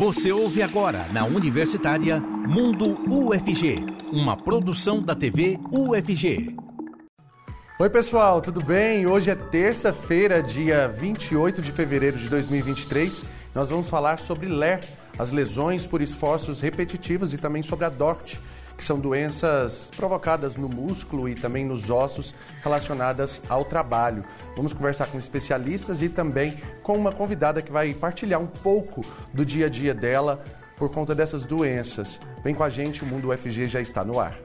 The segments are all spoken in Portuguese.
Você ouve agora na Universitária Mundo UFG, uma produção da TV UFG. Oi, pessoal, tudo bem? Hoje é terça-feira, dia 28 de fevereiro de 2023. Nós vamos falar sobre LER, as lesões por esforços repetitivos e também sobre a DORT, que são doenças provocadas no músculo e também nos ossos relacionadas ao trabalho. Vamos conversar com especialistas e também com uma convidada que vai partilhar um pouco do dia a dia dela por conta dessas doenças. Vem com a gente, o Mundo UFG já está no ar.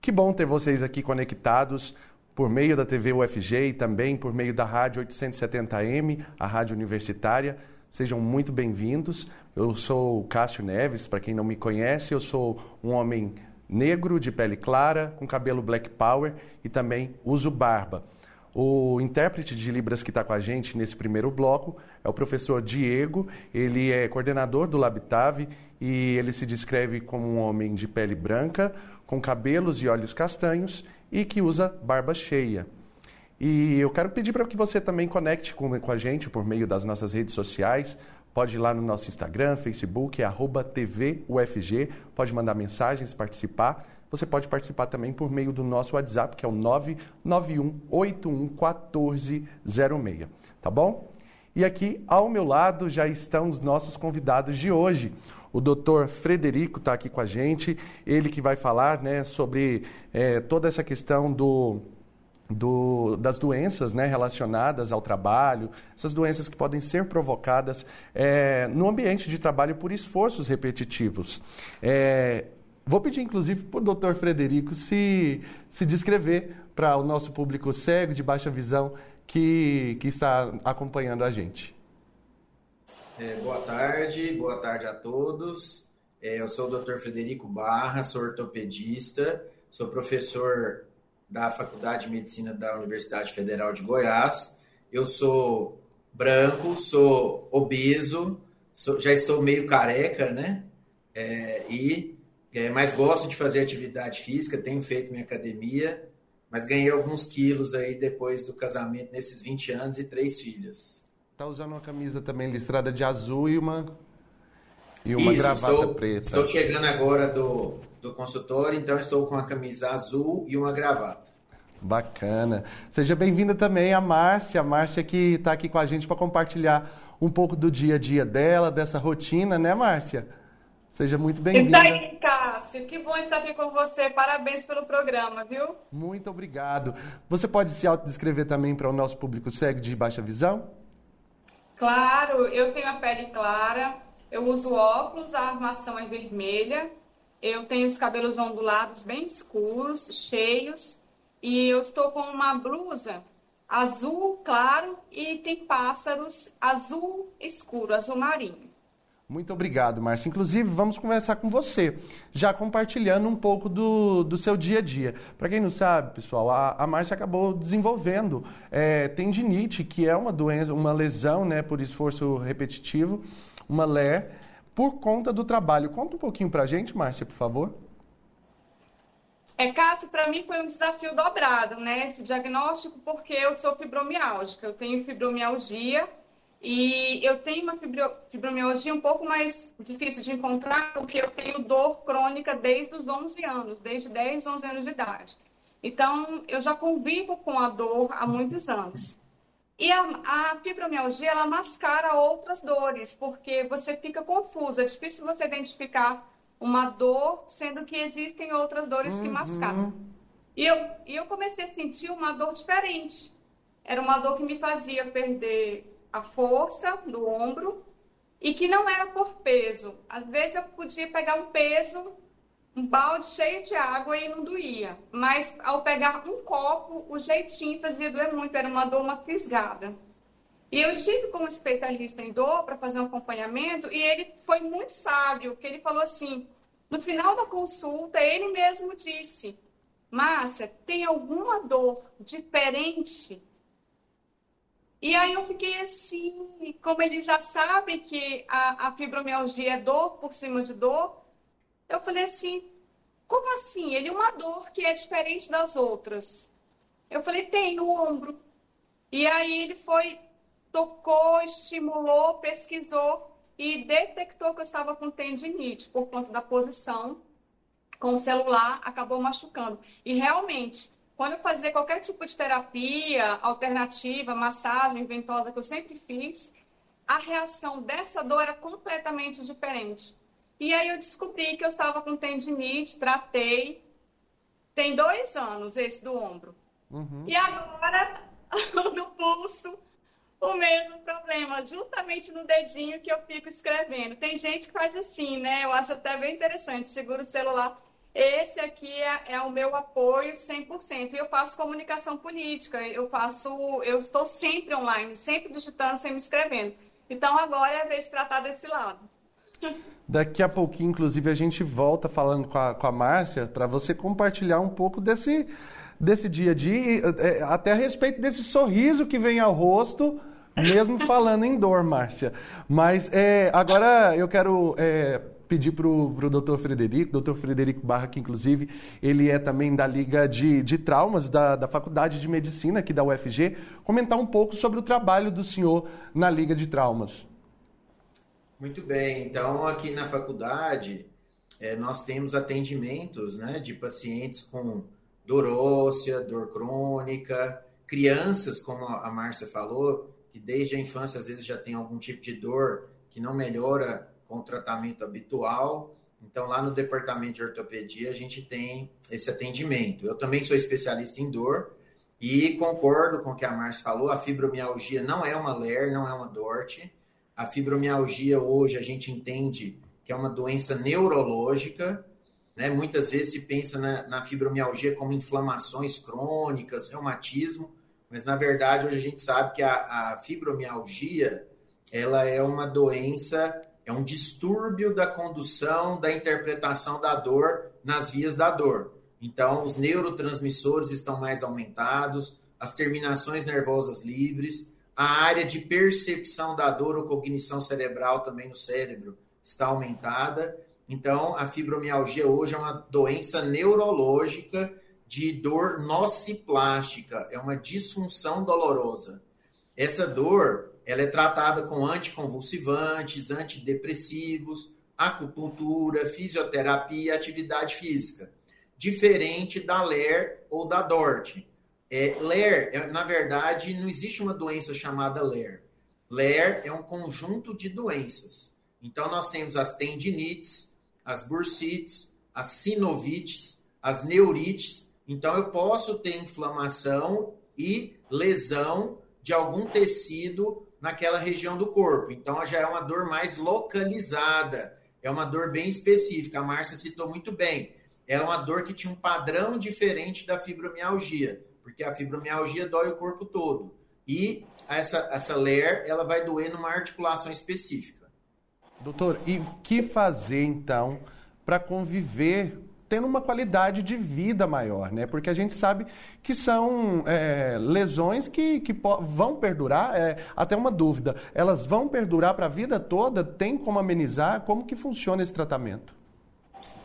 Que bom ter vocês aqui conectados por meio da TV UFG e também por meio da Rádio 870M, a Rádio Universitária. Sejam muito bem-vindos. Eu sou Cássio Neves, para quem não me conhece, eu sou um homem negro, de pele clara, com cabelo black power e também uso barba. O intérprete de Libras que está com a gente nesse primeiro bloco é o professor Diego, ele é coordenador do Labitave e ele se descreve como um homem de pele branca, com cabelos e olhos castanhos e que usa barba cheia. E eu quero pedir para que você também conecte com, com a gente por meio das nossas redes sociais. Pode ir lá no nosso Instagram, Facebook, é arroba TVUFG, pode mandar mensagens, participar. Você pode participar também por meio do nosso WhatsApp, que é o 991811406, tá bom? E aqui ao meu lado já estão os nossos convidados de hoje. O doutor Frederico está aqui com a gente, ele que vai falar né, sobre é, toda essa questão do, do, das doenças né, relacionadas ao trabalho, essas doenças que podem ser provocadas é, no ambiente de trabalho por esforços repetitivos. É, vou pedir, inclusive, para o doutor Frederico se, se descrever para o nosso público cego, de baixa visão, que, que está acompanhando a gente. É, boa tarde, boa tarde a todos. É, eu sou o Dr. Frederico Barra, sou ortopedista, sou professor da Faculdade de Medicina da Universidade Federal de Goiás. Eu sou branco, sou obeso, sou, já estou meio careca, né? É, e é, mas gosto de fazer atividade física, tenho feito minha academia, mas ganhei alguns quilos aí depois do casamento nesses 20 anos e três filhas. Tá usando uma camisa também listrada de azul e uma e uma Isso, gravata estou, preta. Estou chegando agora do, do consultório, então estou com a camisa azul e uma gravata. Bacana. Seja bem-vinda também a Márcia, a Márcia que está aqui com a gente para compartilhar um pouco do dia a dia dela, dessa rotina, né, Márcia? Seja muito bem-vinda. E daí, Cássio, que bom estar aqui com você. Parabéns pelo programa, viu? Muito obrigado. Você pode se autodescrever também para o nosso público cego de baixa visão? Claro, eu tenho a pele clara, eu uso óculos, a armação é vermelha, eu tenho os cabelos ondulados bem escuros, cheios, e eu estou com uma blusa azul claro e tem pássaros azul escuro, azul marinho. Muito obrigado, Márcia. Inclusive, vamos conversar com você, já compartilhando um pouco do, do seu dia a dia. Para quem não sabe, pessoal, a, a Márcia acabou desenvolvendo é, tendinite, que é uma doença, uma lesão né, por esforço repetitivo, uma LER, por conta do trabalho. Conta um pouquinho para a gente, Márcia, por favor. É, Cássio, para mim foi um desafio dobrado, né, esse diagnóstico, porque eu sou fibromialgica, eu tenho fibromialgia e eu tenho uma fibromialgia um pouco mais difícil de encontrar, porque eu tenho dor crônica desde os 11 anos, desde 10, 11 anos de idade. Então, eu já convivo com a dor há muitos anos. E a, a fibromialgia, ela mascara outras dores, porque você fica confuso. É difícil você identificar uma dor, sendo que existem outras dores uhum. que mascaram. E eu, e eu comecei a sentir uma dor diferente. Era uma dor que me fazia perder a força do ombro e que não era por peso. Às vezes eu podia pegar um peso, um balde cheio de água e não doía. Mas ao pegar um copo, o jeitinho fazia doer muito, era uma dor, uma fisgada. E eu estive com um especialista em dor para fazer um acompanhamento e ele foi muito sábio, que ele falou assim, no final da consulta, ele mesmo disse, Márcia, tem alguma dor diferente e aí eu fiquei assim, como eles já sabem que a, a fibromialgia é dor por cima de dor, eu falei assim, como assim? Ele é uma dor que é diferente das outras. Eu falei, tem no ombro. E aí ele foi, tocou, estimulou, pesquisou e detectou que eu estava com tendinite por conta da posição com o celular, acabou machucando. E realmente, quando eu fazia qualquer tipo de terapia alternativa, massagem ventosa que eu sempre fiz, a reação dessa dor era completamente diferente. E aí eu descobri que eu estava com tendinite, tratei. Tem dois anos esse do ombro. Uhum. E agora, no pulso, o mesmo problema, justamente no dedinho que eu fico escrevendo. Tem gente que faz assim, né? Eu acho até bem interessante. Segura o celular esse aqui é, é, o meu apoio 100%. E eu faço comunicação política, eu faço, eu estou sempre online, sempre digitando, sempre escrevendo. Então agora é a vez de tratar desse lado. Daqui a pouquinho, inclusive, a gente volta falando com a, com a Márcia para você compartilhar um pouco desse, desse dia a dia, é, até a respeito desse sorriso que vem ao rosto, mesmo falando em dor, Márcia. Mas é, agora eu quero é, pedir para o doutor Frederico, doutor Frederico Barra, que inclusive ele é também da Liga de, de Traumas da, da Faculdade de Medicina aqui da UFG, comentar um pouco sobre o trabalho do senhor na Liga de Traumas. Muito bem, então aqui na faculdade é, nós temos atendimentos né, de pacientes com dor óssea, dor crônica, crianças, como a Márcia falou, que desde a infância às vezes já tem algum tipo de dor que não melhora com o tratamento habitual. Então, lá no departamento de ortopedia, a gente tem esse atendimento. Eu também sou especialista em dor e concordo com o que a Márcia falou: a fibromialgia não é uma LER, não é uma DORT. A fibromialgia hoje a gente entende que é uma doença neurológica. Né? Muitas vezes se pensa na, na fibromialgia como inflamações crônicas, reumatismo, mas na verdade hoje a gente sabe que a, a fibromialgia ela é uma doença é um distúrbio da condução, da interpretação da dor nas vias da dor. Então, os neurotransmissores estão mais aumentados, as terminações nervosas livres, a área de percepção da dor ou cognição cerebral também no cérebro está aumentada. Então, a fibromialgia hoje é uma doença neurológica de dor nociplástica, é uma disfunção dolorosa. Essa dor ela é tratada com anticonvulsivantes, antidepressivos, acupuntura, fisioterapia e atividade física. Diferente da LER ou da DORT. É, LER, é, na verdade, não existe uma doença chamada LER. LER é um conjunto de doenças. Então, nós temos as tendinites, as bursites, as sinovites, as neurites. Então, eu posso ter inflamação e lesão de algum tecido naquela região do corpo. Então já é uma dor mais localizada, é uma dor bem específica. A Márcia citou muito bem. É uma dor que tinha um padrão diferente da fibromialgia, porque a fibromialgia dói o corpo todo. E essa, essa LER, ela vai doer numa articulação específica. Doutor, e o que fazer então para conviver tendo uma qualidade de vida maior, né? Porque a gente sabe que são é, lesões que, que vão perdurar, é, até uma dúvida, elas vão perdurar para a vida toda? Tem como amenizar? Como que funciona esse tratamento?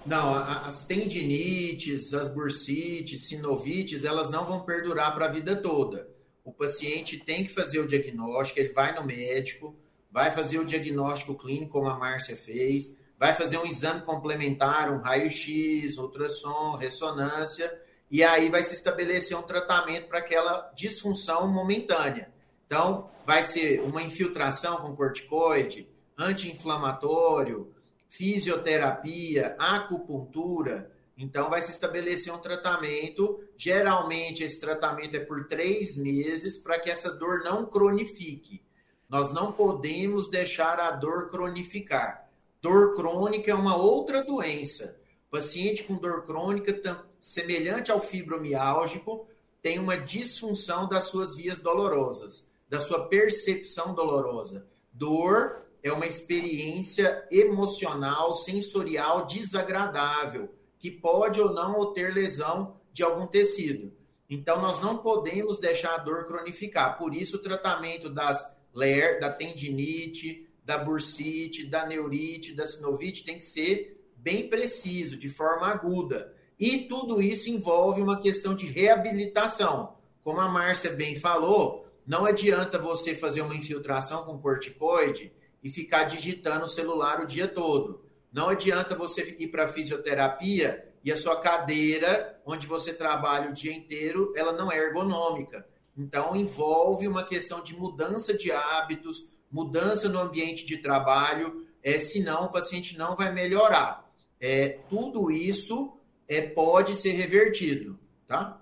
Não, as tendinites, as bursites, sinovites, elas não vão perdurar para a vida toda. O paciente tem que fazer o diagnóstico, ele vai no médico, vai fazer o diagnóstico clínico, como a Márcia fez, vai fazer um exame complementar, um raio-x, ultrassom, ressonância, e aí vai se estabelecer um tratamento para aquela disfunção momentânea. Então, vai ser uma infiltração com corticoide, anti-inflamatório, fisioterapia, acupuntura. Então, vai se estabelecer um tratamento. Geralmente, esse tratamento é por três meses para que essa dor não cronifique. Nós não podemos deixar a dor cronificar. Dor crônica é uma outra doença. Paciente com dor crônica, semelhante ao fibromiálgico, tem uma disfunção das suas vias dolorosas, da sua percepção dolorosa. Dor é uma experiência emocional, sensorial desagradável, que pode ou não ter lesão de algum tecido. Então, nós não podemos deixar a dor cronificar. Por isso, o tratamento das LER, da tendinite, da bursite, da neurite, da sinovite tem que ser bem preciso, de forma aguda. E tudo isso envolve uma questão de reabilitação, como a Márcia bem falou, não adianta você fazer uma infiltração com corticoide e ficar digitando o celular o dia todo. Não adianta você ir para fisioterapia e a sua cadeira, onde você trabalha o dia inteiro, ela não é ergonômica. Então, envolve uma questão de mudança de hábitos, mudança no ambiente de trabalho, é, senão o paciente não vai melhorar. É, tudo isso é, pode ser revertido, tá?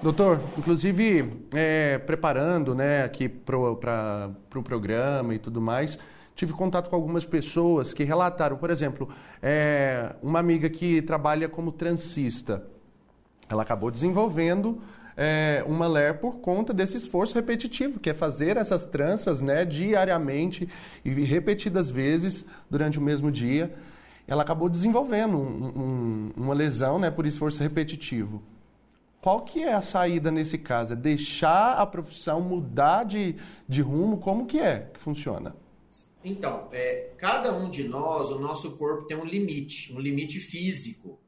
Doutor, inclusive, é, preparando né, aqui para o pro programa e tudo mais, tive contato com algumas pessoas que relataram, por exemplo, é, uma amiga que trabalha como transista. Ela acabou desenvolvendo é, uma LER por conta desse esforço repetitivo, que é fazer essas tranças né, diariamente e repetidas vezes durante o mesmo dia. Ela acabou desenvolvendo um, um, uma lesão né, por esforço repetitivo. Qual que é a saída nesse caso? É deixar a profissão mudar de, de rumo? Como que é que funciona? Então, é, cada um de nós, o nosso corpo tem um limite, um limite físico.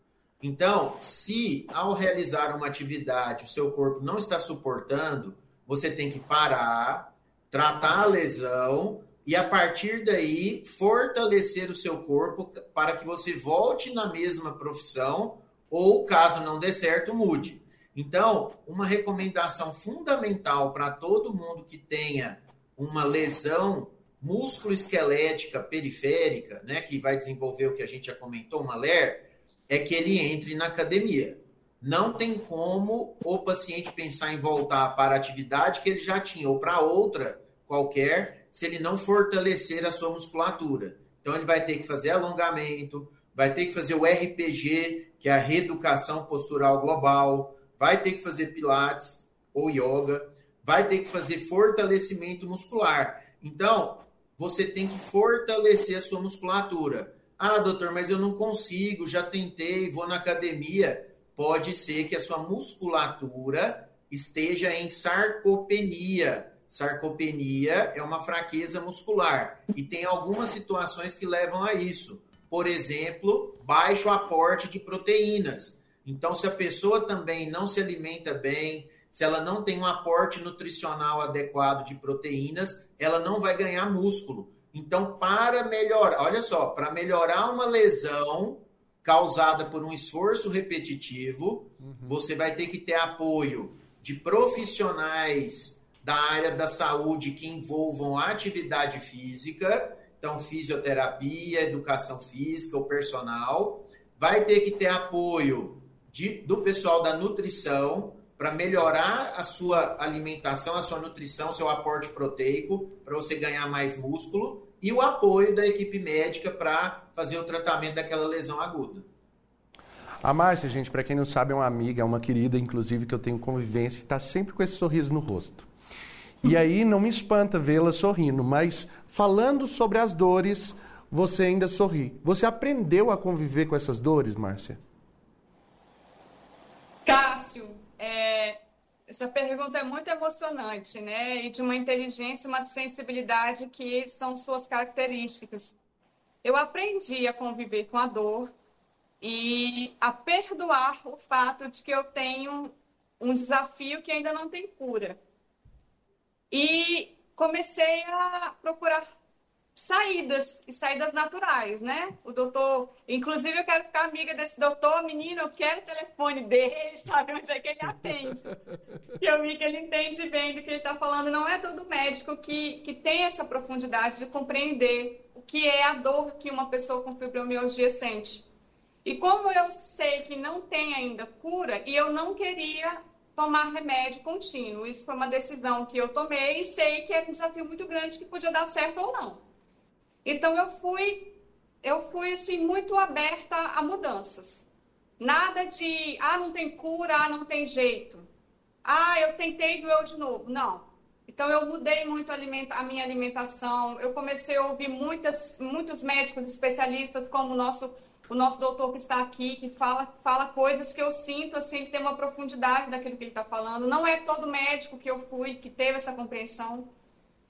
Então, se ao realizar uma atividade o seu corpo não está suportando, você tem que parar, tratar a lesão e a partir daí fortalecer o seu corpo para que você volte na mesma profissão ou, caso não dê certo, mude. Então, uma recomendação fundamental para todo mundo que tenha uma lesão músculo-esquelética periférica, né, que vai desenvolver o que a gente já comentou, uma LER, é que ele entre na academia. Não tem como o paciente pensar em voltar para a atividade que ele já tinha ou para outra qualquer, se ele não fortalecer a sua musculatura. Então ele vai ter que fazer alongamento, vai ter que fazer o RPG, que é a reeducação postural global, vai ter que fazer pilates ou yoga, vai ter que fazer fortalecimento muscular. Então, você tem que fortalecer a sua musculatura. Ah, doutor, mas eu não consigo, já tentei, vou na academia. Pode ser que a sua musculatura esteja em sarcopenia. Sarcopenia é uma fraqueza muscular e tem algumas situações que levam a isso. Por exemplo, baixo aporte de proteínas. Então, se a pessoa também não se alimenta bem, se ela não tem um aporte nutricional adequado de proteínas, ela não vai ganhar músculo. Então, para melhorar, olha só, para melhorar uma lesão causada por um esforço repetitivo, uhum. você vai ter que ter apoio de profissionais da área da saúde que envolvam atividade física, então fisioterapia, educação física, o personal, vai ter que ter apoio de, do pessoal da nutrição para melhorar a sua alimentação, a sua nutrição, seu aporte proteico, para você ganhar mais músculo e o apoio da equipe médica para fazer o tratamento daquela lesão aguda. A Márcia, gente, para quem não sabe, é uma amiga, é uma querida, inclusive, que eu tenho convivência, está sempre com esse sorriso no rosto. E aí não me espanta vê-la sorrindo, mas falando sobre as dores, você ainda sorri. Você aprendeu a conviver com essas dores, Márcia? Cássio, é, essa pergunta é muito emocionante, né? E de uma inteligência, uma sensibilidade que são suas características. Eu aprendi a conviver com a dor e a perdoar o fato de que eu tenho um desafio que ainda não tem cura. E comecei a procurar saídas e saídas naturais, né? O doutor, inclusive eu quero ficar amiga desse doutor, menino, eu quero o telefone dele, sabe onde é que ele atende. que eu vi que ele entende bem do que ele está falando. Não é todo médico que, que tem essa profundidade de compreender o que é a dor que uma pessoa com fibromialgia sente. E como eu sei que não tem ainda cura, e eu não queria tomar remédio contínuo. Isso foi uma decisão que eu tomei e sei que é um desafio muito grande que podia dar certo ou não. Então eu fui, eu fui assim muito aberta a mudanças. Nada de, ah, não tem cura, ah, não tem jeito. Ah, eu tentei doeu de novo. Não. Então eu mudei muito a, minha alimentação. Eu comecei a ouvir muitas, muitos médicos especialistas, como o nosso o nosso doutor que está aqui, que fala, fala coisas que eu sinto, assim, que tem uma profundidade daquilo que ele está falando. Não é todo médico que eu fui que teve essa compreensão.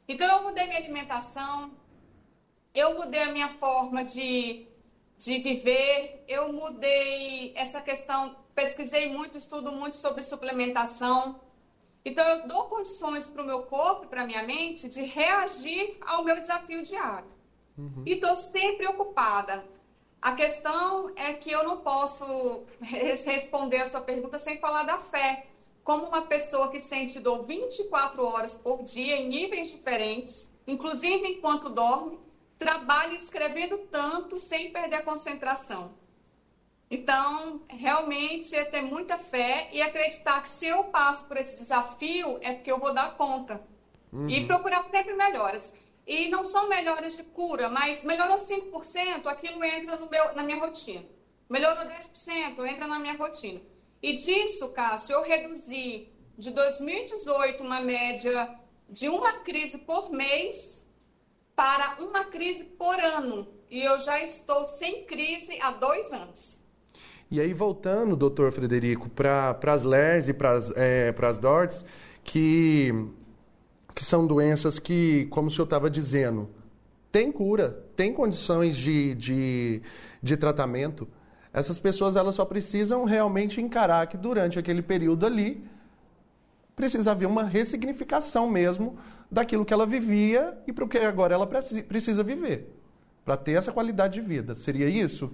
Então, eu mudei minha alimentação, eu mudei a minha forma de, de viver, eu mudei essa questão, pesquisei muito, estudo muito sobre suplementação. Então, eu dou condições para o meu corpo e para a minha mente de reagir ao meu desafio diário. Uhum. E estou sempre ocupada. A questão é que eu não posso responder a sua pergunta sem falar da fé. Como uma pessoa que sente dor 24 horas por dia, em níveis diferentes, inclusive enquanto dorme, trabalha escrevendo tanto sem perder a concentração. Então, realmente é ter muita fé e acreditar que se eu passo por esse desafio é porque eu vou dar conta. Uhum. E procurar sempre melhoras. E não são melhoras de cura, mas melhorou 5%, aquilo entra no meu, na minha rotina. Melhorou 10%, entra na minha rotina. E disso, Cássio, eu reduzi de 2018 uma média de uma crise por mês para uma crise por ano. E eu já estou sem crise há dois anos. E aí, voltando, doutor Frederico, para as LERs e para as é, DORTs, que, que são doenças que, como o senhor estava dizendo, tem cura, tem condições de, de, de tratamento. Essas pessoas elas só precisam realmente encarar que durante aquele período ali precisa haver uma ressignificação mesmo daquilo que ela vivia e para o que agora ela precisa viver, para ter essa qualidade de vida. Seria isso?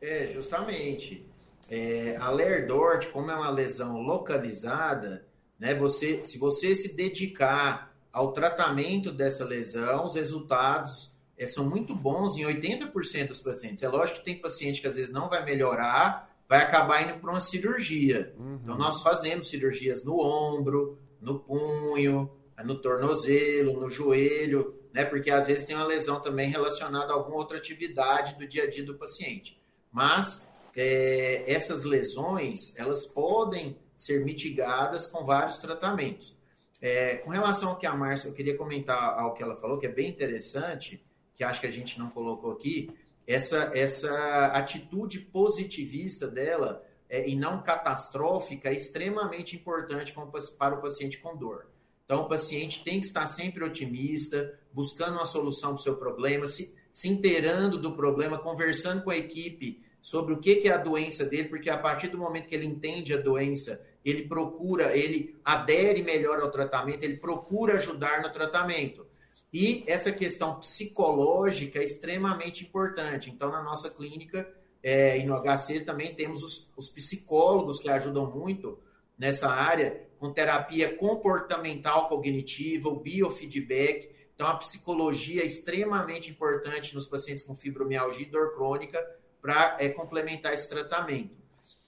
É, justamente. É, a Lerdort, como é uma lesão localizada, né, você, se você se dedicar ao tratamento dessa lesão, os resultados é, são muito bons em 80% dos pacientes. É lógico que tem paciente que às vezes não vai melhorar, vai acabar indo para uma cirurgia. Uhum. Então, nós fazemos cirurgias no ombro, no punho, no tornozelo, no joelho, né? Porque às vezes tem uma lesão também relacionada a alguma outra atividade do dia a dia do paciente. Mas é, essas lesões, elas podem ser mitigadas com vários tratamentos. É, com relação ao que a Márcia, eu queria comentar ao que ela falou, que é bem interessante, que acho que a gente não colocou aqui, essa, essa atitude positivista dela é, e não catastrófica é extremamente importante para o paciente com dor. Então, o paciente tem que estar sempre otimista, buscando uma solução para o seu problema, se, se inteirando do problema, conversando com a equipe sobre o que, que é a doença dele, porque a partir do momento que ele entende a doença, ele procura, ele adere melhor ao tratamento, ele procura ajudar no tratamento. E essa questão psicológica é extremamente importante. Então, na nossa clínica é, e no HC também temos os, os psicólogos que ajudam muito nessa área, com terapia comportamental cognitiva, o biofeedback. Então, a psicologia é extremamente importante nos pacientes com fibromialgia e dor crônica para é, complementar esse tratamento.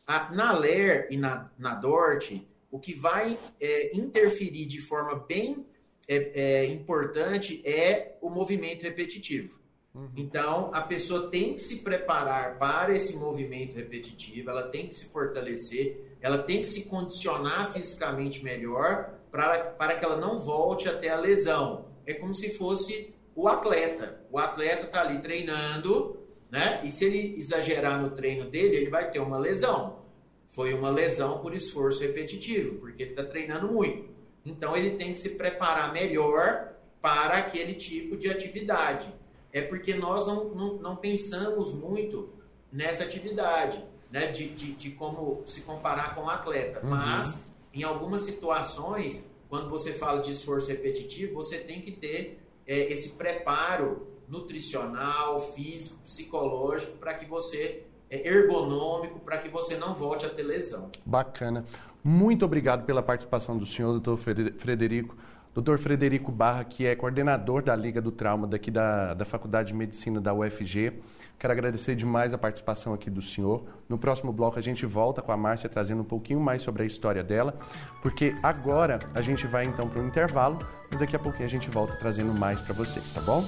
A, na LER e na, na DORT, o que vai é, interferir de forma bem é, é, importante é o movimento repetitivo. Uhum. Então, a pessoa tem que se preparar para esse movimento repetitivo, ela tem que se fortalecer, ela tem que se condicionar fisicamente melhor para, para que ela não volte até a lesão. É como se fosse o atleta. O atleta está ali treinando, né? E se ele exagerar no treino dele, ele vai ter uma lesão. Foi uma lesão por esforço repetitivo, porque ele está treinando muito. Então, ele tem que se preparar melhor para aquele tipo de atividade é porque nós não, não, não pensamos muito nessa atividade, né? De, de, de, como se comparar com o atleta. Uhum. Mas, em algumas situações, quando você fala de esforço repetitivo, você tem que ter é, esse preparo nutricional, físico, psicológico, para que você é, ergonômico para que você não volte a ter lesão. Bacana. Muito obrigado pela participação do senhor, doutor Frederico. Dr. Frederico Barra, que é coordenador da Liga do Trauma daqui da, da Faculdade de Medicina da UFG. Quero agradecer demais a participação aqui do senhor. No próximo bloco a gente volta com a Márcia trazendo um pouquinho mais sobre a história dela, porque agora a gente vai então para um intervalo, mas daqui a pouquinho a gente volta trazendo mais para vocês, tá bom?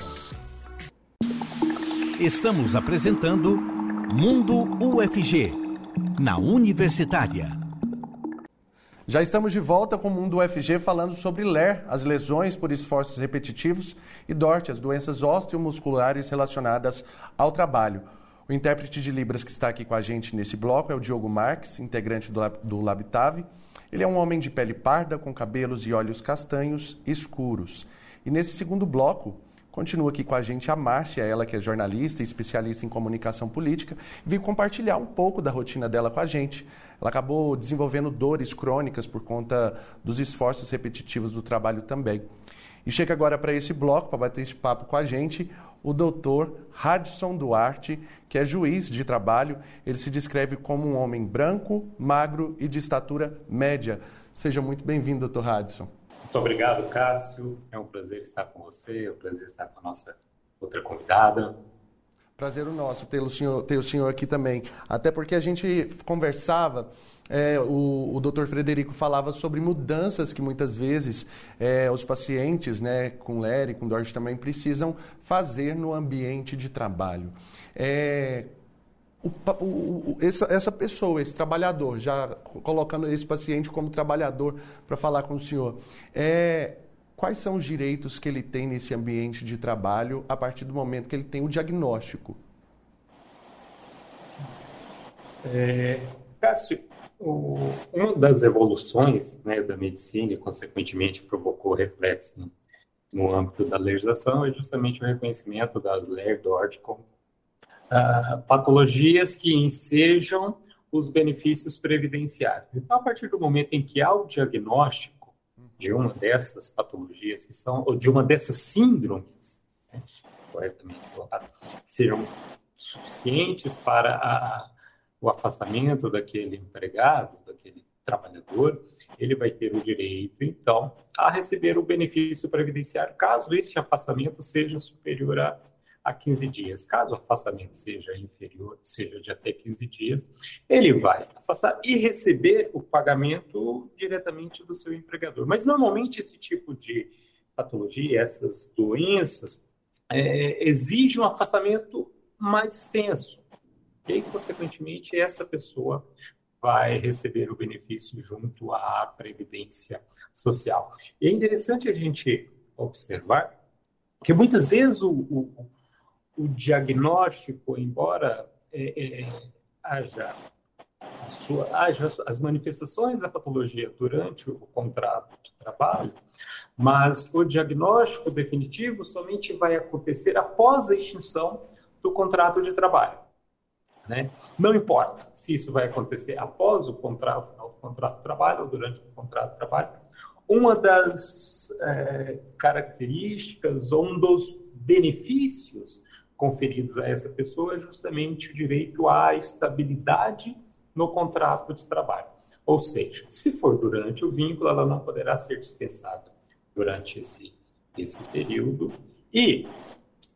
Estamos apresentando Mundo UFG, na Universitária. Já estamos de volta com o Mundo UFG falando sobre LER, as lesões por esforços repetitivos, e DORT, as doenças osteomusculares relacionadas ao trabalho. O intérprete de Libras que está aqui com a gente nesse bloco é o Diogo Marques, integrante do, do Labitave. Ele é um homem de pele parda, com cabelos e olhos castanhos escuros. E nesse segundo bloco, Continua aqui com a gente a Márcia, ela que é jornalista e especialista em comunicação política, veio compartilhar um pouco da rotina dela com a gente. Ela acabou desenvolvendo dores crônicas por conta dos esforços repetitivos do trabalho também. E chega agora para esse bloco, para bater esse papo com a gente, o doutor Radisson Duarte, que é juiz de trabalho. Ele se descreve como um homem branco, magro e de estatura média. Seja muito bem-vindo, doutor Radisson. Muito obrigado, Cássio. É um prazer estar com você, é um prazer estar com a nossa outra convidada. Prazer o nosso ter o senhor, ter o senhor aqui também. Até porque a gente conversava, é, o, o doutor Frederico falava sobre mudanças que muitas vezes é, os pacientes né, com e com DORT também precisam fazer no ambiente de trabalho. É, o, o, essa, essa, pessoa, esse trabalhador, já colocando esse paciente como trabalhador para falar com o senhor, é, quais são os direitos que ele tem nesse ambiente de trabalho a partir do momento que ele tem o diagnóstico? É, Cássio, o, uma das evoluções né, da medicina e, consequentemente, provocou reflexo no, âmbito da legislação é justamente o reconhecimento das LER-DORT como uh, patologias que ensejam os benefícios previdenciários. Então, a partir do momento em que há o diagnóstico de uma dessas patologias, que são, ou de uma dessas síndromes, né, corretamente colocado, sejam suficientes para a, o afastamento daquele empregado, daquele trabalhador, ele vai ter o direito, então, a receber o benefício previdenciário, caso este afastamento seja superior a a 15 dias. Caso o afastamento seja inferior, seja de até 15 dias, ele vai afastar e receber o pagamento diretamente do seu empregador. Mas normalmente esse tipo de patologia, essas doenças, é, exige um afastamento mais extenso. E consequentemente, essa pessoa vai receber o benefício junto à Previdência Social. E é interessante a gente observar que muitas vezes o, o, o diagnóstico, embora é, é, haja, sua, haja as manifestações da patologia durante o contrato de trabalho, mas o diagnóstico definitivo somente vai acontecer após a extinção do contrato de trabalho. Né? Não importa se isso vai acontecer após o contrato, o contrato de trabalho ou durante o contrato de trabalho, uma das é, características ou um dos benefícios conferidos a essa pessoa é justamente o direito à estabilidade no contrato de trabalho. Ou seja, se for durante o vínculo, ela não poderá ser dispensada durante esse, esse período. E,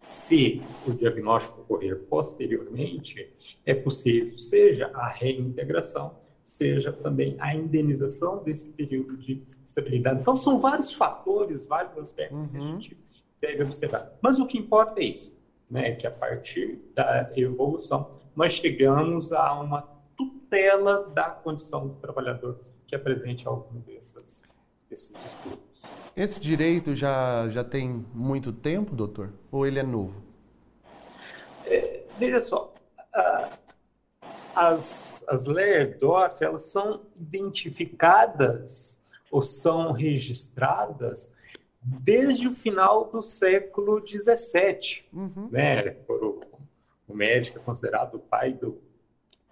se o diagnóstico ocorrer posteriormente, é possível, seja a reintegração, seja também a indenização desse período de estabilidade. Então, são vários fatores, vários aspectos uhum. que a uhum. gente deve observar. Mas o que importa é isso né, que a partir da evolução nós chegamos a uma tutela da condição do trabalhador que apresente algum desses, desses distúrbios. Esse direito já, já tem muito tempo, doutor? Ou ele é novo? É, veja só, as, as LERDOF, elas são identificadas ou são registradas desde o final do século XVII. Uhum. Né? O, o médico é considerado o pai do,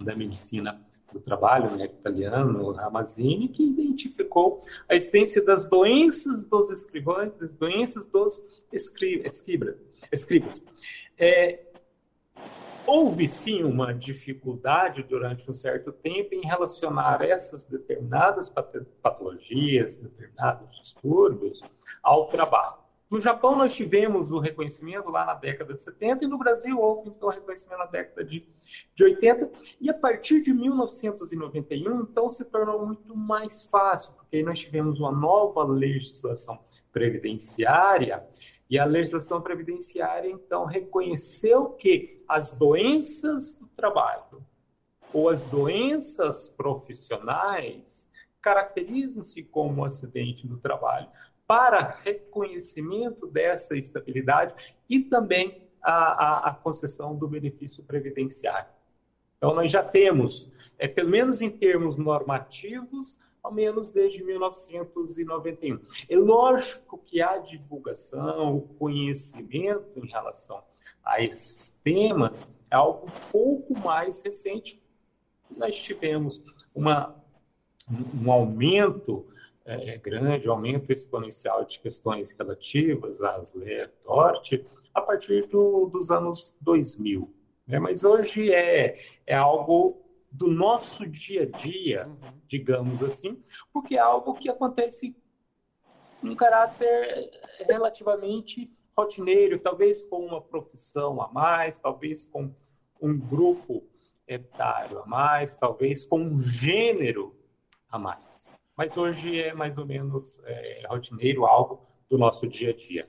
da medicina do trabalho, né, italiano, Ramazzini, que identificou a existência das doenças dos escrivães, das doenças dos escri escribas. escribas. É, houve sim uma dificuldade durante um certo tempo em relacionar essas determinadas patologias, determinados distúrbios, ao trabalho. No Japão, nós tivemos o reconhecimento lá na década de 70 e no Brasil houve, então, o reconhecimento na década de, de 80. E a partir de 1991, então, se tornou muito mais fácil, porque nós tivemos uma nova legislação previdenciária e a legislação previdenciária, então, reconheceu que as doenças do trabalho ou as doenças profissionais caracterizam-se como um acidente do trabalho, para reconhecimento dessa estabilidade e também a, a, a concessão do benefício previdenciário. Então, nós já temos, é, pelo menos em termos normativos, ao menos desde 1991. É lógico que a divulgação, o conhecimento em relação a esses temas é algo um pouco mais recente, nós tivemos uma, um aumento é, grande, um aumento exponencial de questões relativas às leis Dort a partir do, dos anos 2000. Né? Mas hoje é, é algo do nosso dia a dia, uhum. digamos assim, porque é algo que acontece um caráter relativamente rotineiro, talvez com uma profissão a mais, talvez com um grupo etário a mais, talvez com um gênero a mais. Mas hoje é mais ou menos é, rotineiro, algo do nosso dia a dia.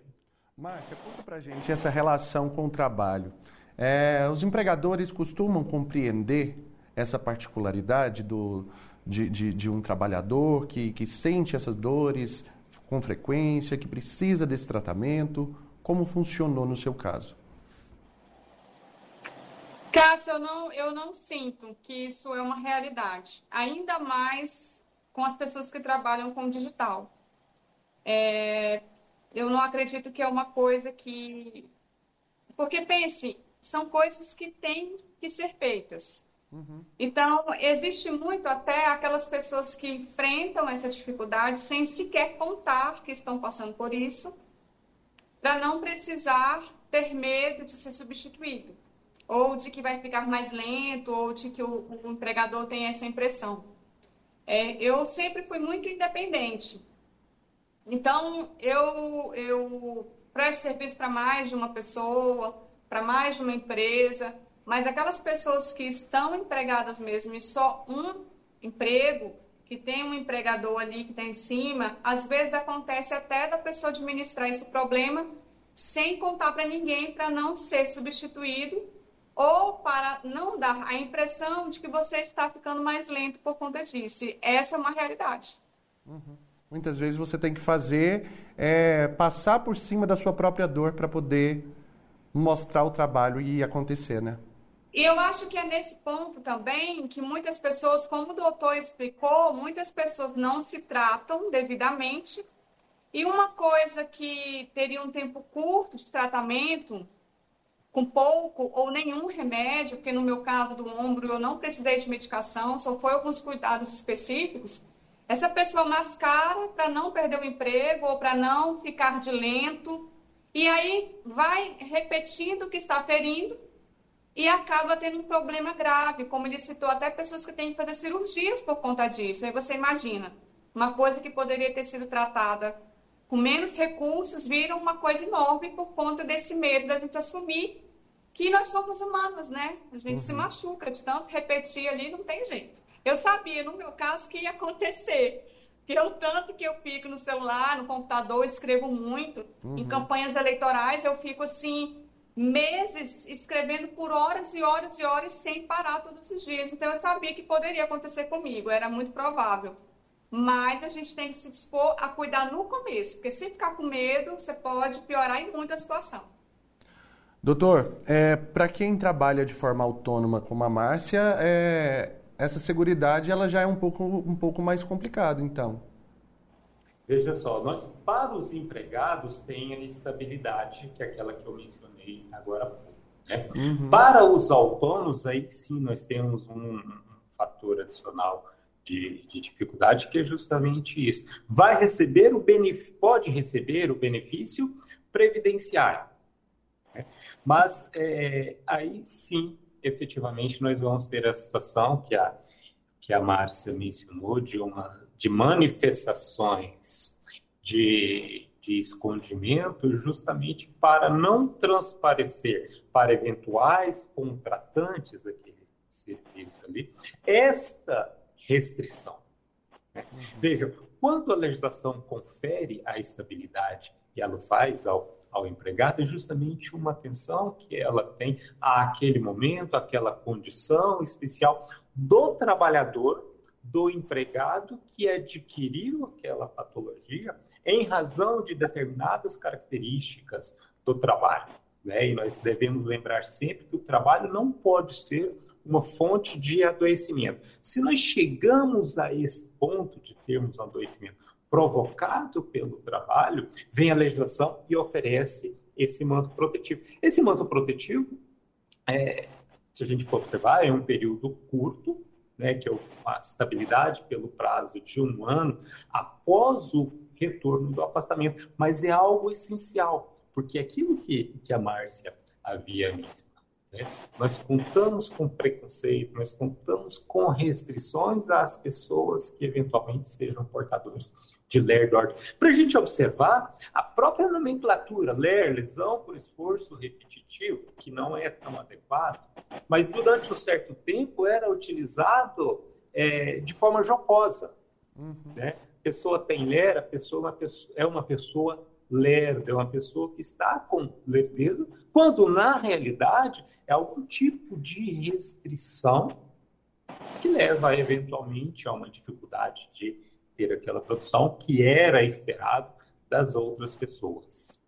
Márcia, conta pra gente essa relação com o trabalho. É, os empregadores costumam compreender essa particularidade do, de, de, de um trabalhador que, que sente essas dores com frequência, que precisa desse tratamento? Como funcionou no seu caso? Cássio, eu não, eu não sinto que isso é uma realidade. Ainda mais com as pessoas que trabalham com digital. É, eu não acredito que é uma coisa que. Porque pense, são coisas que têm que ser feitas. Uhum. Então, existe muito até aquelas pessoas que enfrentam essa dificuldade sem sequer contar que estão passando por isso, para não precisar ter medo de ser substituído, ou de que vai ficar mais lento, ou de que o, o empregador tem essa impressão. É, eu sempre fui muito independente. Então, eu, eu presto serviço para mais de uma pessoa, para mais de uma empresa, mas aquelas pessoas que estão empregadas mesmo e só um emprego, que tem um empregador ali que está em cima, às vezes acontece até da pessoa administrar esse problema sem contar para ninguém para não ser substituído ou para não dar a impressão de que você está ficando mais lento por conta disso. Essa é uma realidade. Uhum. Muitas vezes você tem que fazer, é, passar por cima da sua própria dor para poder mostrar o trabalho e acontecer, né? E eu acho que é nesse ponto também que muitas pessoas, como o doutor explicou, muitas pessoas não se tratam devidamente. E uma coisa que teria um tempo curto de tratamento, com pouco ou nenhum remédio, porque no meu caso do ombro eu não precisei de medicação, só foi alguns cuidados específicos. Essa pessoa mascara para não perder o emprego ou para não ficar de lento. E aí vai repetindo o que está ferindo e acaba tendo um problema grave, como ele citou, até pessoas que têm que fazer cirurgias por conta disso. Aí você imagina, uma coisa que poderia ter sido tratada com menos recursos vira uma coisa enorme por conta desse medo da gente assumir que nós somos humanos, né? A gente uhum. se machuca de tanto repetir ali, não tem jeito. Eu sabia, no meu caso, que ia acontecer. Que eu, tanto que eu fico no celular, no computador, escrevo muito. Uhum. Em campanhas eleitorais, eu fico assim, meses escrevendo por horas e horas e horas sem parar todos os dias. Então eu sabia que poderia acontecer comigo, era muito provável. Mas a gente tem que se dispor a cuidar no começo, porque se ficar com medo, você pode piorar em muita situação. Doutor, é, para quem trabalha de forma autônoma como a Márcia, é, essa segurança ela já é um pouco, um pouco mais complicado, então. Veja só, nós para os empregados tem a estabilidade, que é aquela que eu mencionei agora há pouco. Né? Uhum. Para os autônomos, aí sim nós temos um, um fator adicional de, de, dificuldade, que é justamente isso. Vai receber o benefício, pode receber o benefício previdenciário. Mas é, aí sim, efetivamente, nós vamos ter a situação que a, que a Márcia mencionou de uma de manifestações de, de escondimento justamente para não transparecer para eventuais contratantes daquele serviço ali esta restrição. Né? Uhum. Veja, quando a legislação confere a estabilidade e ela faz ao, ao empregado, é justamente uma atenção que ela tem àquele momento, àquela condição especial do trabalhador do empregado que adquiriu aquela patologia em razão de determinadas características do trabalho. Né? E nós devemos lembrar sempre que o trabalho não pode ser uma fonte de adoecimento. Se nós chegamos a esse ponto de termos um adoecimento provocado pelo trabalho, vem a legislação e oferece esse manto protetivo. Esse manto protetivo, é, se a gente for observar, é um período curto, né, que é uma estabilidade pelo prazo de um ano após o retorno do afastamento, mas é algo essencial, porque aquilo que, que a Márcia havia mencionado, né, nós contamos com preconceito, nós contamos com restrições às pessoas que eventualmente sejam portadores de LER-DORT. Para a gente observar, a própria nomenclatura LER, lesão por esforço repetitivo, que não é tão adequado, mas durante um certo tempo era utilizado é, de forma jocosa. Uhum. Né? A pessoa tem LER, a pessoa é uma pessoa lerda, é uma pessoa que está com lerdeza, quando na realidade é algum tipo de restrição que leva eventualmente a uma dificuldade de ter aquela produção que era esperado das outras pessoas.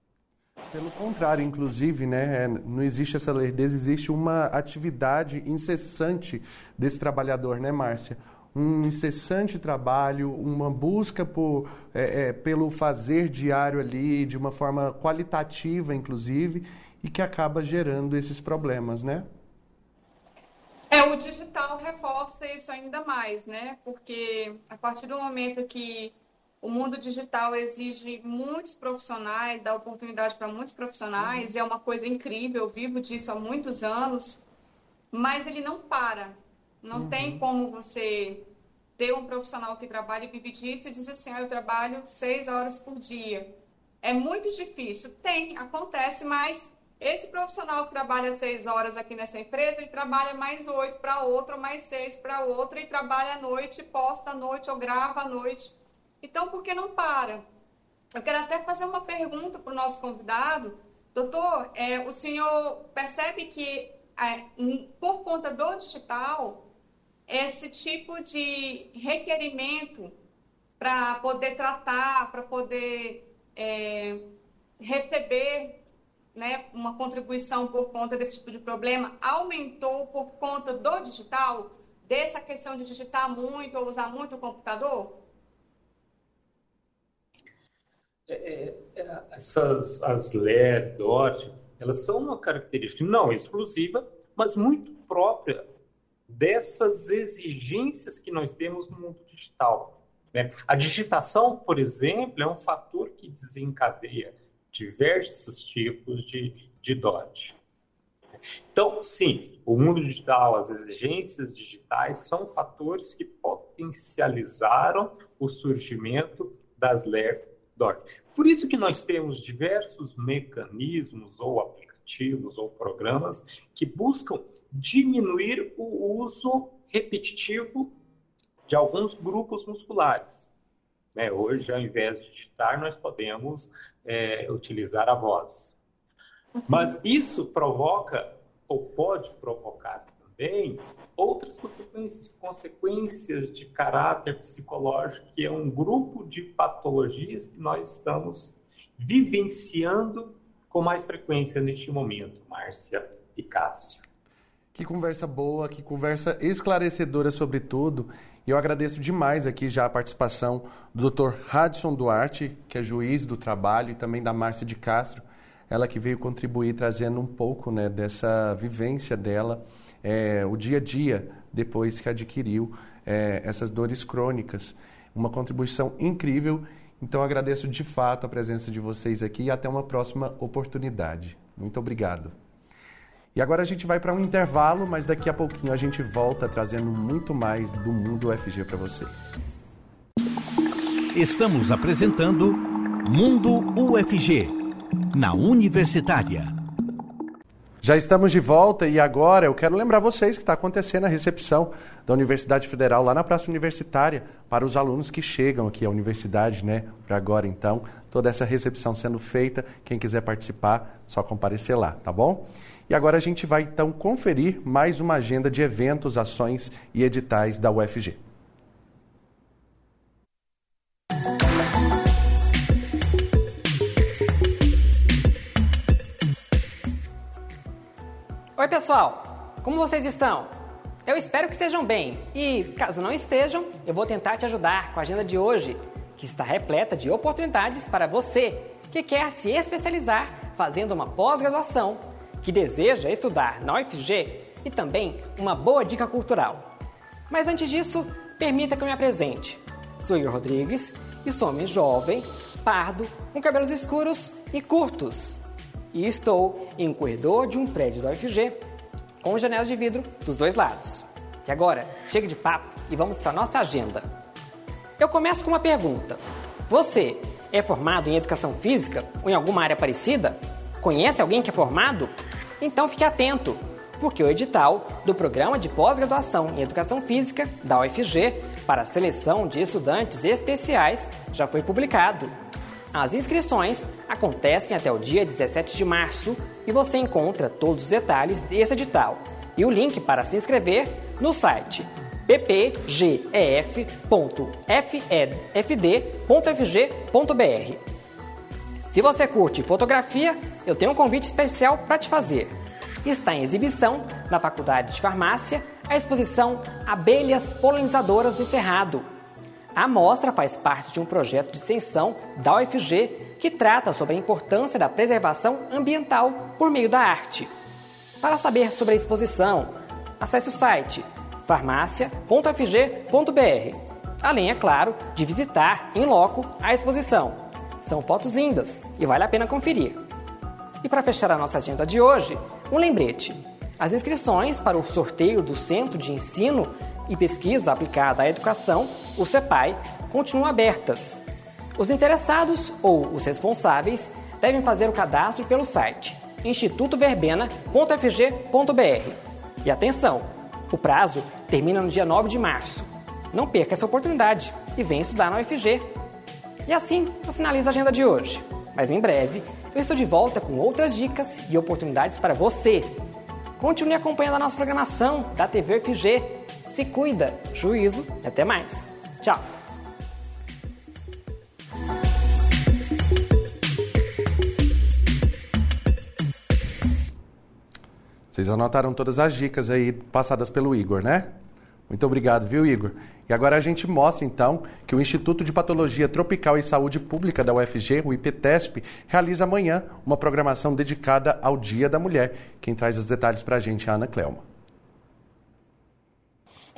Pelo contrário, inclusive, né, é, não existe essa lerdeza, existe uma atividade incessante desse trabalhador, né, Márcia? Um incessante trabalho, uma busca por, é, é, pelo fazer diário ali, de uma forma qualitativa, inclusive, e que acaba gerando esses problemas, né? É, o digital reforça isso ainda mais, né? Porque a partir do momento que o mundo digital exige muitos profissionais, dá oportunidade para muitos profissionais, uhum. é uma coisa incrível, eu vivo disso há muitos anos, mas ele não para. Não uhum. tem como você ter um profissional que trabalha e vive disso e dizer assim, ah, eu trabalho seis horas por dia. É muito difícil. Tem, acontece, mas esse profissional que trabalha seis horas aqui nessa empresa, ele trabalha mais oito para outra, mais seis para outra, e trabalha à noite, posta à noite ou grava à noite. Então, por que não para? Eu quero até fazer uma pergunta para o nosso convidado. Doutor, é, o senhor percebe que, é, por conta do digital, esse tipo de requerimento para poder tratar, para poder é, receber né, uma contribuição por conta desse tipo de problema aumentou por conta do digital, dessa questão de digitar muito ou usar muito o computador? É, é, é essas as LER, DOT, elas são uma característica não exclusiva, mas muito própria dessas exigências que nós temos no mundo digital. Né? A digitação, por exemplo, é um fator que desencadeia diversos tipos de, de DOT. Então, sim, o mundo digital, as exigências digitais são fatores que potencializaram o surgimento das LER DOT. Por isso que nós temos diversos mecanismos ou aplicativos ou programas que buscam diminuir o uso repetitivo de alguns grupos musculares. Né? Hoje, ao invés de digitar, nós podemos é, utilizar a voz. Mas isso provoca, ou pode provocar também, outras consequências, consequências de caráter psicológico, que é um grupo de patologias que nós estamos vivenciando com mais frequência neste momento, Márcia e Cássio. Que conversa boa, que conversa esclarecedora sobre tudo. E eu agradeço demais aqui já a participação do Dr. Radson Duarte, que é juiz do trabalho, e também da Márcia de Castro, ela que veio contribuir trazendo um pouco né, dessa vivência dela, é, o dia a dia depois que adquiriu é, essas dores crônicas. Uma contribuição incrível. Então agradeço de fato a presença de vocês aqui e até uma próxima oportunidade. Muito obrigado. E agora a gente vai para um intervalo, mas daqui a pouquinho a gente volta trazendo muito mais do mundo UFG para você. Estamos apresentando Mundo UFG, na Universitária. Já estamos de volta e agora eu quero lembrar vocês que está acontecendo a recepção da Universidade Federal lá na Praça Universitária para os alunos que chegam aqui à universidade, né? Para agora então, toda essa recepção sendo feita. Quem quiser participar, só comparecer lá, tá bom? E agora a gente vai então conferir mais uma agenda de eventos, ações e editais da UFG. Oi, pessoal! Como vocês estão? Eu espero que estejam bem e, caso não estejam, eu vou tentar te ajudar com a agenda de hoje, que está repleta de oportunidades para você que quer se especializar fazendo uma pós-graduação que deseja estudar na UFG e também uma boa dica cultural. Mas antes disso, permita que eu me apresente. Sou Igor Rodrigues e sou homem jovem, pardo, com cabelos escuros e curtos. E estou em um corredor de um prédio da UFG com janelas de vidro dos dois lados. E agora, chega de papo e vamos para nossa agenda. Eu começo com uma pergunta. Você é formado em educação física ou em alguma área parecida? Conhece alguém que é formado? Então fique atento, porque o edital do Programa de Pós-Graduação em Educação Física da UFG para a seleção de estudantes especiais já foi publicado. As inscrições acontecem até o dia 17 de março e você encontra todos os detalhes desse edital e o link para se inscrever no site ppgef.fed.fg.fg.br. Se você curte fotografia, eu tenho um convite especial para te fazer. Está em exibição na Faculdade de Farmácia a exposição Abelhas Polinizadoras do Cerrado. A mostra faz parte de um projeto de extensão da UFG que trata sobre a importância da preservação ambiental por meio da arte. Para saber sobre a exposição, acesse o site farmácia.fg.br. Além, é claro, de visitar em loco a exposição. São fotos lindas e vale a pena conferir. E para fechar a nossa agenda de hoje, um lembrete. As inscrições para o sorteio do Centro de Ensino e Pesquisa Aplicada à Educação, o CEPAI, continuam abertas. Os interessados ou os responsáveis devem fazer o cadastro pelo site institutoverbena.fg.br. E atenção, o prazo termina no dia 9 de março. Não perca essa oportunidade e venha estudar na UFG. E assim eu finalizo a agenda de hoje. Mas em breve eu estou de volta com outras dicas e oportunidades para você. Continue acompanhando a nossa programação da TV UFG. Se cuida, juízo até mais. Tchau! Vocês anotaram todas as dicas aí passadas pelo Igor, né? Muito obrigado, viu, Igor? E agora a gente mostra, então, que o Instituto de Patologia Tropical e Saúde Pública da UFG, o IPTESP, realiza amanhã uma programação dedicada ao Dia da Mulher. Quem traz os detalhes para a gente é a Ana Clelma.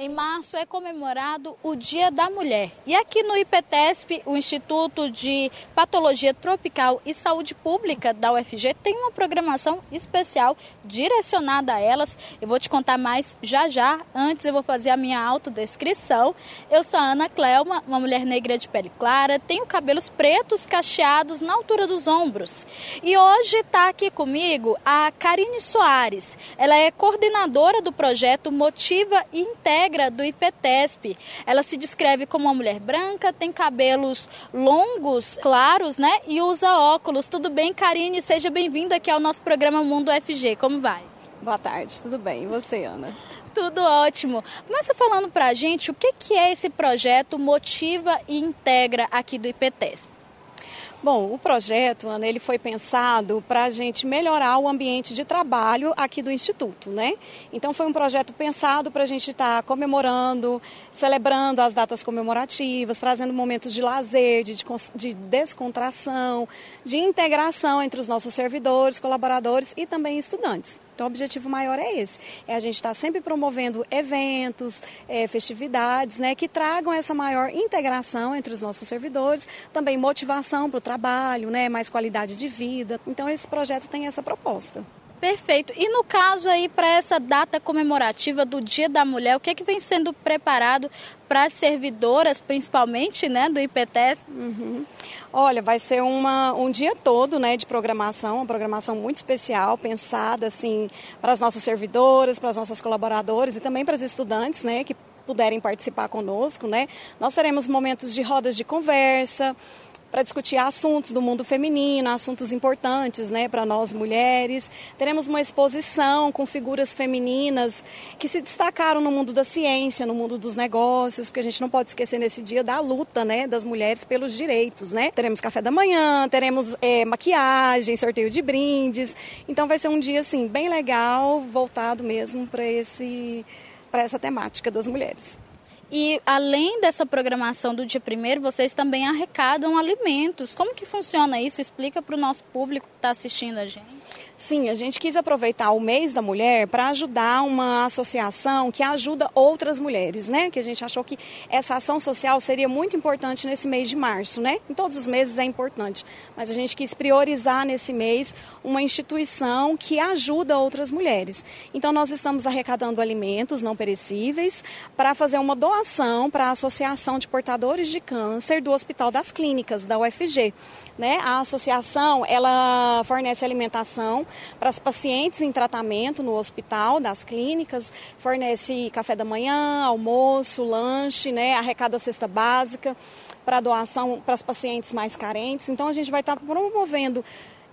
Em março é comemorado o Dia da Mulher. E aqui no IPTESP, o Instituto de Patologia Tropical e Saúde Pública da UFG tem uma programação especial direcionada a elas. Eu vou te contar mais já já. Antes eu vou fazer a minha autodescrição. Eu sou a Ana Clelma, uma mulher negra de pele clara, tenho cabelos pretos cacheados na altura dos ombros. E hoje está aqui comigo a Karine Soares. Ela é coordenadora do projeto Motiva e Integra regra do IPTESP. Ela se descreve como uma mulher branca, tem cabelos longos, claros, né? E usa óculos. Tudo bem, Karine? Seja bem-vinda aqui ao nosso programa Mundo FG. Como vai? Boa tarde, tudo bem? E você, Ana? Tudo ótimo. Começa falando para a gente o que, que é esse projeto Motiva e Integra aqui do IPTESP. Bom, o projeto, Ana, ele foi pensado para a gente melhorar o ambiente de trabalho aqui do Instituto, né? Então foi um projeto pensado para a gente estar tá comemorando, celebrando as datas comemorativas, trazendo momentos de lazer, de, de descontração, de integração entre os nossos servidores, colaboradores e também estudantes. Então, o objetivo maior é esse: é a gente estar tá sempre promovendo eventos, é, festividades, né, que tragam essa maior integração entre os nossos servidores, também motivação para o trabalho, né, mais qualidade de vida. Então, esse projeto tem essa proposta. Perfeito. E no caso aí, para essa data comemorativa do Dia da Mulher, o que, é que vem sendo preparado para as servidoras, principalmente, né, do IPTES? Uhum. Olha, vai ser uma, um dia todo né, de programação, uma programação muito especial, pensada assim, para as nossas servidoras, para as nossas colaboradoras e também para os estudantes né, que puderem participar conosco. Né? Nós teremos momentos de rodas de conversa, para discutir assuntos do mundo feminino, assuntos importantes né, para nós mulheres. Teremos uma exposição com figuras femininas que se destacaram no mundo da ciência, no mundo dos negócios, porque a gente não pode esquecer nesse dia da luta né, das mulheres pelos direitos. Né? Teremos café da manhã, teremos é, maquiagem, sorteio de brindes. Então vai ser um dia assim, bem legal, voltado mesmo para esse para essa temática das mulheres. E além dessa programação do dia primeiro, vocês também arrecadam alimentos. Como que funciona isso? Explica para o nosso público que está assistindo a gente. Sim, a gente quis aproveitar o mês da mulher para ajudar uma associação que ajuda outras mulheres, né? Que a gente achou que essa ação social seria muito importante nesse mês de março, né? Em todos os meses é importante, mas a gente quis priorizar nesse mês uma instituição que ajuda outras mulheres. Então nós estamos arrecadando alimentos não perecíveis para fazer uma doação para a Associação de Portadores de Câncer do Hospital das Clínicas da UFG. Né? A associação ela fornece alimentação para as pacientes em tratamento no hospital, das clínicas, fornece café da manhã, almoço, lanche, né? arrecada cesta básica para doação para as pacientes mais carentes. Então a gente vai estar promovendo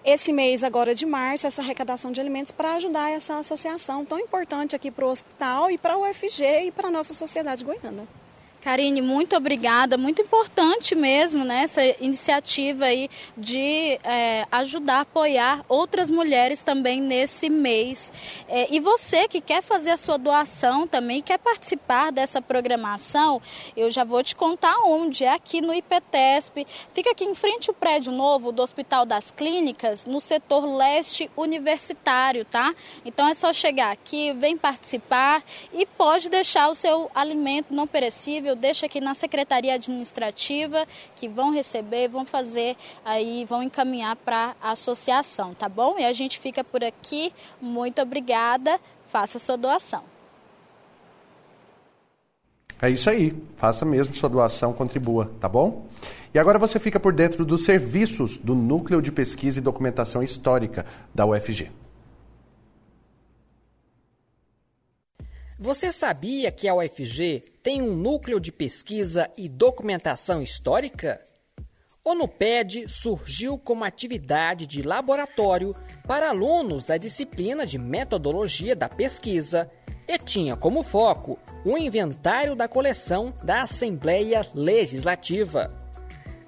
esse mês agora de março essa arrecadação de alimentos para ajudar essa associação tão importante aqui para o hospital e para o UFG e para a nossa sociedade goiana. Karine, muito obrigada. Muito importante mesmo né, essa iniciativa aí de é, ajudar, apoiar outras mulheres também nesse mês. É, e você que quer fazer a sua doação também, quer participar dessa programação, eu já vou te contar onde. É aqui no IPTESP. Fica aqui em frente ao prédio novo do Hospital das Clínicas, no setor leste universitário, tá? Então é só chegar aqui, vem participar e pode deixar o seu alimento não perecível deixa aqui na Secretaria Administrativa, que vão receber, vão fazer aí, vão encaminhar para a associação, tá bom? E a gente fica por aqui. Muito obrigada. Faça sua doação. É isso aí. Faça mesmo sua doação, contribua, tá bom? E agora você fica por dentro dos serviços do Núcleo de Pesquisa e Documentação Histórica da UFG. Você sabia que a UFG tem um núcleo de pesquisa e documentação histórica? O NUPED surgiu como atividade de laboratório para alunos da disciplina de metodologia da pesquisa e tinha como foco o inventário da coleção da Assembleia Legislativa.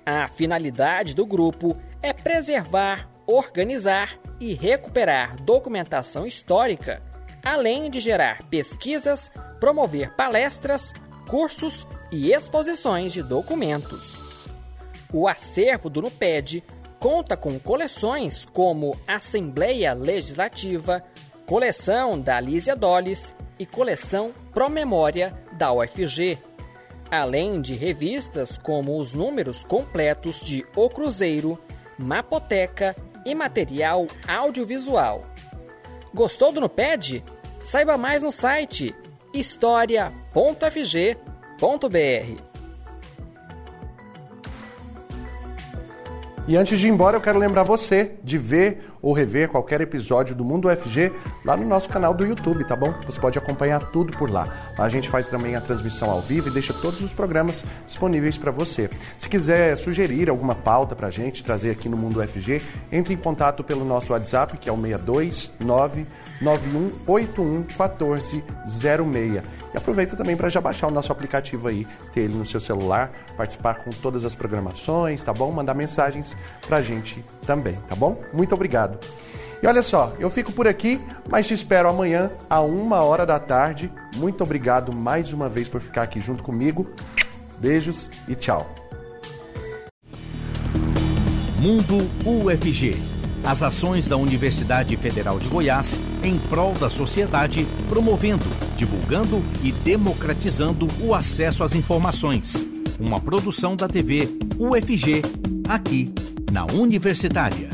A finalidade do grupo é preservar, organizar e recuperar documentação histórica além de gerar pesquisas, promover palestras, cursos e exposições de documentos. O acervo do NUPED conta com coleções como Assembleia Legislativa, Coleção da Lísia Dolles e Coleção Promemória da UFG, além de revistas como os números completos de O Cruzeiro, Mapoteca e material audiovisual. Gostou do NUPED? Saiba mais no site historia.fg.br. E antes de ir embora, eu quero lembrar você de ver ou rever qualquer episódio do Mundo UFG lá no nosso canal do YouTube, tá bom? Você pode acompanhar tudo por lá. A gente faz também a transmissão ao vivo e deixa todos os programas disponíveis para você. Se quiser sugerir alguma pauta para a gente trazer aqui no Mundo UFG, entre em contato pelo nosso WhatsApp, que é o 629 9181 1406. E aproveita também para já baixar o nosso aplicativo aí, ter ele no seu celular, participar com todas as programações, tá bom? Mandar mensagens para a gente também, tá bom? Muito obrigado. E olha só, eu fico por aqui, mas te espero amanhã, a uma hora da tarde. Muito obrigado mais uma vez por ficar aqui junto comigo. Beijos e tchau. Mundo UFG as ações da Universidade Federal de Goiás em prol da sociedade, promovendo, divulgando e democratizando o acesso às informações. Uma produção da TV UFG, aqui na Universitária.